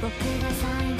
僕が最後。